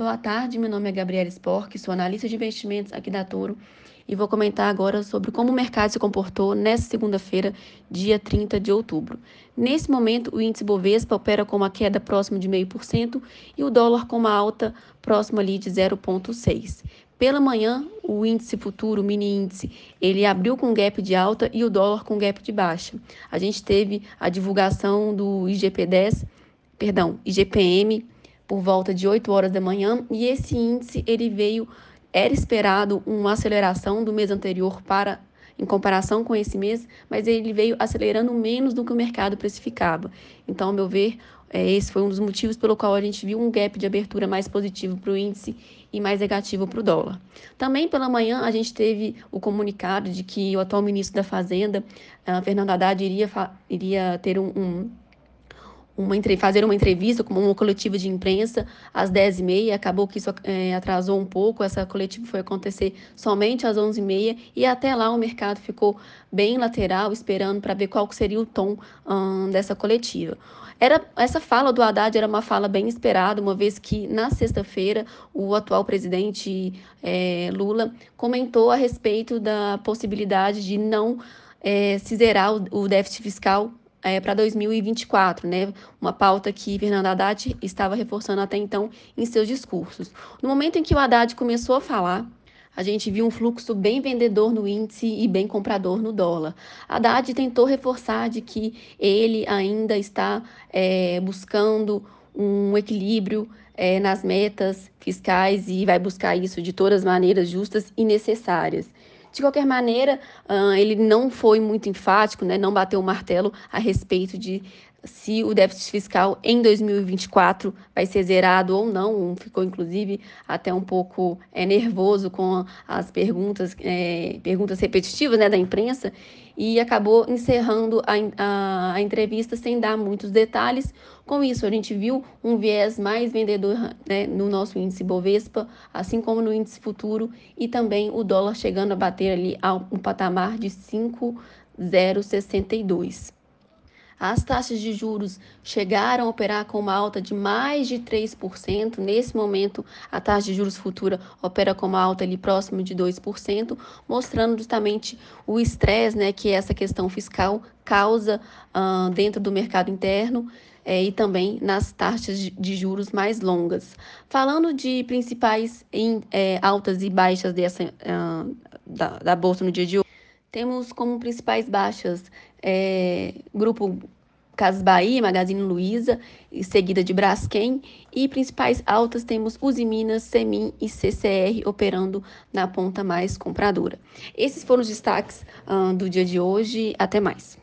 Boa tarde, meu nome é Gabriela Spork, sou analista de investimentos aqui da Toro e vou comentar agora sobre como o mercado se comportou nesta segunda-feira, dia 30 de outubro. Nesse momento, o índice Bovespa opera com uma queda próxima de 0,5% e o dólar com uma alta próxima ali de 0,6%. Pela manhã, o índice futuro, o mini índice, ele abriu com gap de alta e o dólar com gap de baixa. A gente teve a divulgação do IGP-10, perdão, IGPM, por volta de 8 horas da manhã e esse índice ele veio era esperado uma aceleração do mês anterior para em comparação com esse mês, mas ele veio acelerando menos do que o mercado precificava. Então, ao meu ver, é, esse foi um dos motivos pelo qual a gente viu um gap de abertura mais positivo para o índice e mais negativo para o dólar. Também pela manhã a gente teve o comunicado de que o atual ministro da Fazenda, Fernando Haddad, iria, iria ter um, um uma, fazer uma entrevista com uma coletiva de imprensa às 10h30. Acabou que isso é, atrasou um pouco. Essa coletiva foi acontecer somente às 11h30 e até lá o mercado ficou bem lateral, esperando para ver qual seria o tom hum, dessa coletiva. Era, essa fala do Haddad era uma fala bem esperada, uma vez que na sexta-feira o atual presidente é, Lula comentou a respeito da possibilidade de não é, se zerar o, o déficit fiscal é, para 2024, né? Uma pauta que Fernando Haddad estava reforçando até então em seus discursos. No momento em que o Haddad começou a falar, a gente viu um fluxo bem vendedor no índice e bem comprador no dólar. Haddad tentou reforçar de que ele ainda está é, buscando um equilíbrio é, nas metas fiscais e vai buscar isso de todas as maneiras justas e necessárias. De qualquer maneira, uh, ele não foi muito enfático, né, não bateu o martelo a respeito de se o déficit fiscal em 2024 vai ser zerado ou não. Ficou, inclusive, até um pouco é, nervoso com as perguntas, é, perguntas repetitivas né, da imprensa e acabou encerrando a, a, a, entrevista sem dar muitos detalhes. Com isso, a gente viu um viés mais vendedor né, no nosso índice Bovespa, assim como no índice futuro, e também o dólar chegando a bater ali a um patamar de 5,062. As taxas de juros chegaram a operar com uma alta de mais de 3%. Nesse momento, a taxa de juros futura opera com uma alta ali próximo de 2%, mostrando justamente o estresse né, que essa questão fiscal causa uh, dentro do mercado interno. É, e também nas taxas de juros mais longas. Falando de principais em, é, altas e baixas dessa, uh, da, da Bolsa no dia de hoje, temos como principais baixas é, Grupo Casas Bahia, Magazine Luiza, seguida de Braskem. E principais altas temos Usiminas, Semin e CCR operando na ponta mais compradora. Esses foram os destaques uh, do dia de hoje. Até mais.